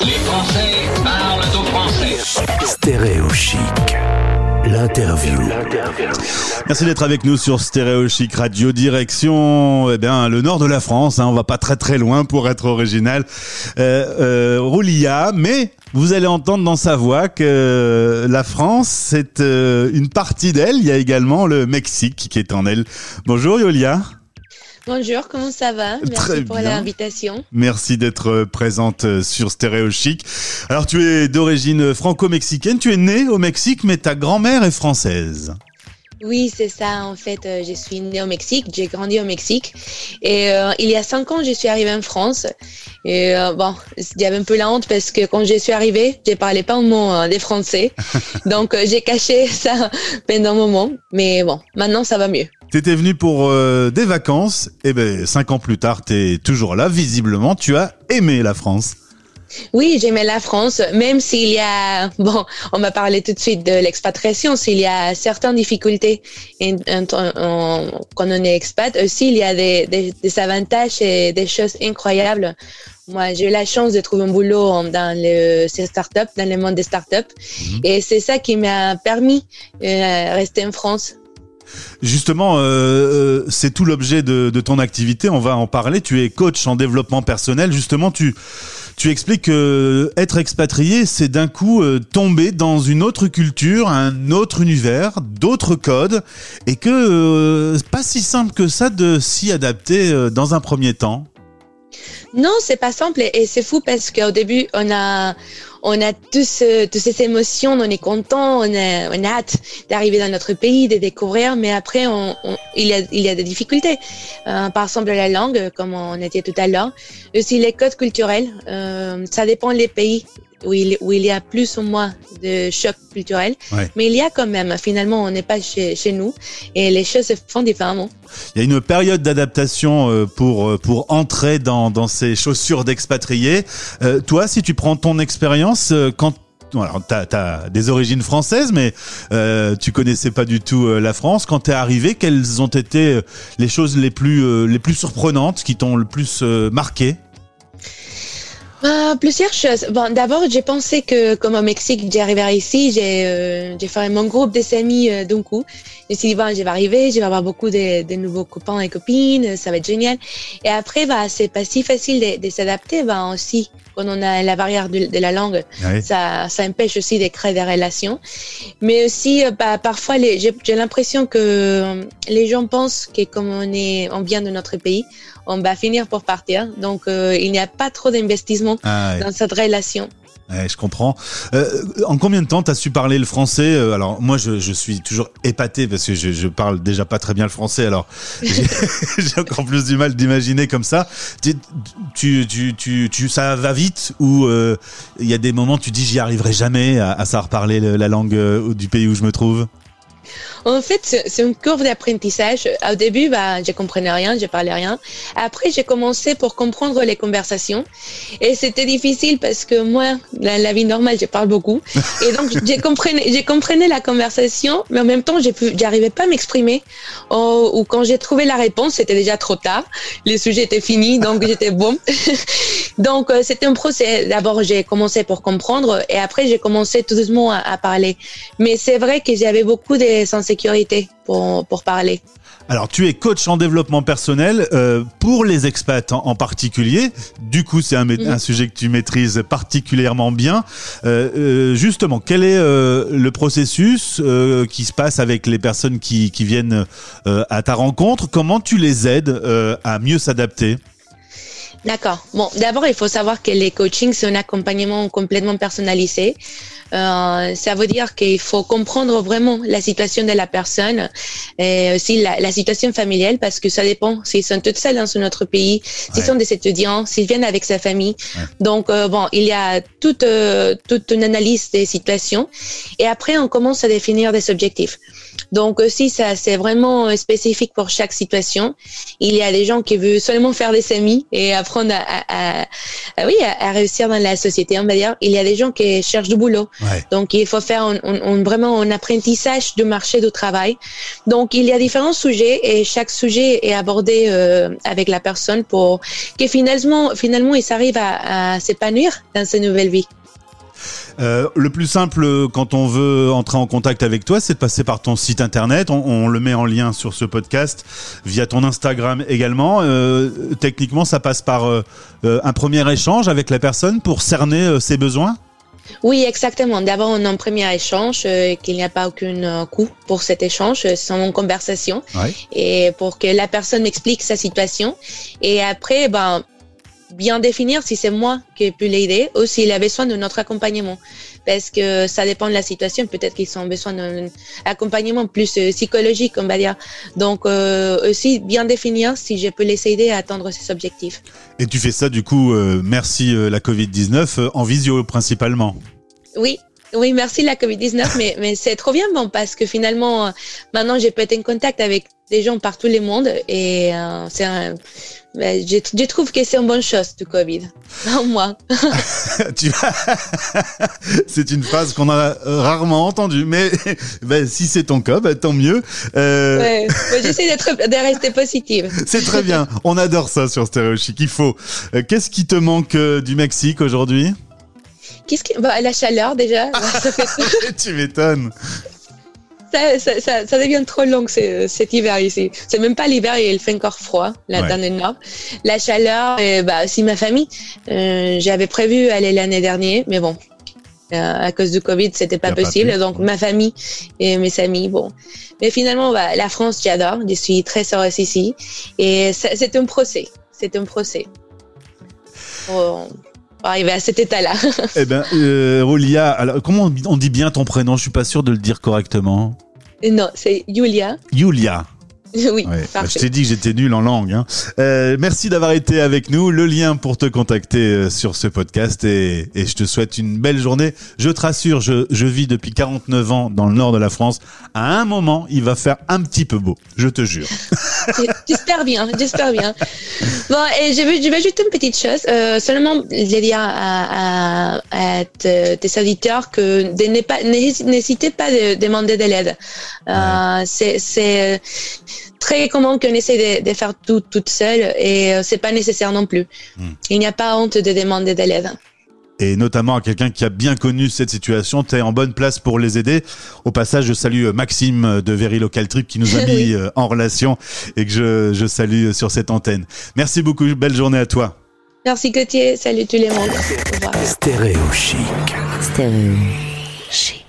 Les Français parlent au français. Stéréo chic. L'interview. Merci d'être avec nous sur Stéréo Chic Radio Direction, eh bien, le nord de la France. Hein, on va pas très très loin pour être original. Euh, euh, Roulia, mais vous allez entendre dans sa voix que la France, c'est euh, une partie d'elle. Il y a également le Mexique qui est en elle. Bonjour Yolia. Bonjour, comment ça va? Merci Très pour l'invitation. Merci d'être présente euh, sur Stéréo Chic. Alors tu es d'origine franco-mexicaine, tu es née au Mexique, mais ta grand-mère est française. Oui, c'est ça. En fait, euh, je suis née au Mexique, j'ai grandi au Mexique. Et euh, il y a cinq ans, je suis arrivée en France. Et euh, bon, il y avait un peu la honte parce que quand je suis arrivée, je parlais pas un mot euh, des Français. Donc, euh, j'ai caché ça pendant un moment. Mais bon, maintenant, ça va mieux. T'étais venu pour euh, des vacances, et ben cinq ans plus tard, t'es toujours là. Visiblement, tu as aimé la France. Oui, j'aimais la France, même s'il y a, bon, on m'a parlé tout de suite de l'expatriation, s'il y a certaines difficultés quand on est expat, aussi il y a des, des, des avantages et des choses incroyables. Moi, j'ai eu la chance de trouver un boulot dans le ces startups, dans le monde des startups, et c'est ça qui m'a permis de rester en France. Justement, euh, euh, c'est tout l'objet de, ton activité. On va en parler. Tu es coach en développement personnel. Justement, tu expliques que être expatrié, c'est d'un coup euh, tomber dans une autre culture, un autre univers, d'autres codes, et que euh, pas si simple que ça de s'y adapter euh, dans un premier temps. Non, c'est pas simple et c'est fou parce qu'au début, on a, on a tous, euh, toutes ces émotions, on est content, on a, on a hâte d'arriver dans notre pays, de découvrir, mais après, on, on- il, y a, il y a des difficultés. Euh, par exemple, la langue, comme on était tout à l'heure, aussi les codes culturels, euh, ça dépend des pays où il, où il y a plus ou moins de chocs culturels, Ouais. mais il y a quand même, finalement, on n'est pas chez, chez nous et les choses se font différemment. Il y a une période d'adaptation pour pour entrer dans dans ces chaussures d'expatriés. Euh, toi, si tu prends ton expérience, euh, quand alors t'as as des origines françaises, mais euh, tu connaissais pas du tout euh, la France. Quand t'es arrivé, quelles ont été euh, les choses les plus les plus surprenantes qui t'ont le plus marqué? Ah, plusieurs choses. Bon, d'abord, j'ai pensé que comme au Mexique, arrivé ici, j'ai fait mon groupe des amis d'un coup. Je me suis dit, bon, je vais arriver, je vais avoir beaucoup de, nouveaux copains et copines, ça va être génial. Et après, bah, c'est pas si facile de, de s'adapter, bah, aussi, quand on a la barrière de, de la langue, ça, ça empêche aussi de créer des relations. Mais aussi, euh, bah, parfois, j'ai l'impression que euh, les gens pensent que comme on est, on vient de notre pays, on va finir pour partir. Donc, euh, il n'y a pas trop d'investissement Ah, dans cette relation. Ouais, je comprends. Euh, en combien de temps t'as su parler le français Euh, Alors moi, je, je suis toujours épaté parce que je, je parle déjà pas très bien le français. Alors j'ai encore plus du mal d'imaginer comme ça. Tu, tu, tu, tu, tu- ça va vite ou euh, il y a des moments tu dis j'y arriverai jamais à, à savoir parler le- la langue euh, du pays où je me trouve? En fait, c'est une courbe d'apprentissage. Au début, bah, je comprenais rien, je parlais rien. Après, j'ai commencé pour comprendre les conversations. Et c'était difficile parce que moi, la, la vie normale, je parle beaucoup. Et donc, j'ai comprenais, j'ai comprenais la conversation, mais en même temps, j'ai pu, j'arrivais pas à m'exprimer. Ou, ou quand j'ai trouvé la réponse, c'était déjà trop tard. Les sujets étaient finis, donc j'étais bon. donc, euh, c'était un procès. D'abord, j'ai commencé pour comprendre et après, j'ai commencé tout doucement à, à parler. Mais c'est vrai que j'avais beaucoup de insécurité pour, pour parler. Alors, tu es coach en développement personnel euh, pour les expats en, en particulier. Du coup, c'est un, Mhm. un sujet que tu maîtrises particulièrement bien. Euh, euh, justement, quel est euh, le processus euh, qui se passe avec les personnes qui, qui viennent euh, à ta rencontre? Comment tu les aides euh, à mieux s'adapter? D'accord. Bon, d'abord, il faut savoir que les coachings, c'est un accompagnement complètement personnalisé. Euh, ça veut dire qu'il faut comprendre vraiment la situation de la personne et aussi la, la situation familiale parce que ça dépend s'ils sont toutes seuls dans un autre pays, s'ils Ouais. sont des étudiants, s'ils viennent avec sa famille. Ouais. Donc, euh, bon, il y a toute, euh, toute une analyse des situations et après, on commence à définir des objectifs. Donc aussi, ça c'est vraiment spécifique pour chaque situation. Il y a des gens qui veulent seulement faire des amis et apprendre à, à, oui, à, réussir dans la société, on va dire. Il y a des gens qui cherchent du boulot. Donc il faut faire vraiment un apprentissage du marché du travail. Donc il y a différents sujets et chaque sujet est abordé euh, avec la personne pour que finalement, finalement, il s'arrive à, à s'épanouir dans sa nouvelle vie. Euh, le plus simple quand on veut entrer en contact avec toi, c'est de passer par ton site internet. On, le met en lien sur ce podcast via ton Instagram également. Euh, techniquement, ça passe par euh, un premier échange avec la personne pour cerner ses besoins. Oui, exactement. D'abord, on a un premier échange, qu'il n'y a pas aucun coût pour cet échange, c'est une conversation, et pour que la personne explique sa situation. Et après, ben, bien définir si c'est moi qui ai pu l'aider ou s'il a besoin de notre accompagnement. Parce que ça dépend de la situation. Peut-être qu'ils ont besoin d'un accompagnement plus euh, psychologique, on va dire. Donc, euh, aussi bien définir si je peux les aider à atteindre ces objectifs. Et tu fais ça, du coup, euh, merci la Covid-19, en visio principalement. Oui, oui, merci la Covid-19, mais, mais c'est trop bien bon parce que finalement, maintenant, j'ai pu être en contact avec des gens partout le monde et euh, c'est un, ben, je, je, trouve que c'est une bonne chose du Covid. Non, moi. c'est une phrase qu'on a rarement entendue, mais ben, si c'est ton cas, ben, tant mieux. Euh... Ouais, j'essaie d'être, de rester positive. c'est très bien. On adore ça sur Stéréo Chic. Il faut. Euh, qu'est-ce qui te manque euh, du Mexique aujourd'hui? Qu'est-ce qui... Bah, la chaleur déjà. tu m'étonnes ça, ça, ça, ça, devient trop long cet hiver ici. C'est même pas l'hiver, il fait encore froid là dans le nord. La chaleur, et bah aussi ma famille. Euh, J'avais prévu aller l'année dernière, mais bon, euh, à cause du Covid, c'était pas possible. donc ma famille et mes amis, bon. Mais finalement, bah, la France, j'adore. Je suis très heureuse ici, et c'est un procès. C'est un procès. Pour, arriver à cet état-là. eh ben, euh, Rolia, alors comment on dit bien ton prénom? Je suis pas sûr de le dire correctement. Non, c'est Julia. Julia. Oui, Je t'ai dit que j'étais nul en langue. Hein. Euh, merci d'avoir été avec nous. Le lien pour te contacter euh, sur ce podcast et, et, je te souhaite une belle journée. Je te rassure, je, je, vis depuis 49 ans dans le nord de la France. À un moment, il va faire un petit peu beau. Je te jure. j'espère bien, j'espère bien. Bon, et je vais, je vais ajouter une petite chose. Euh, seulement, je dire à, à, à tes auditeurs que n'hésitez pas de demander de l'aide. Euh, c'est très commun qu'on essaie de, faire tout toute seule et euh, c'est pas nécessaire non plus. Hmm. Il n'y a pas honte de demander de l'aide. Et notamment à quelqu'un qui a bien connu cette situation, tu es en bonne place pour les aider. Au passage, je salue euh, Maxime euh, de Very Local Trip qui nous a mis en relation et que je, je salue sur cette antenne. Merci beaucoup, belle journée à toi. Merci Gauthier, salut tout le monde. Stéréo chic. Stéréo chic.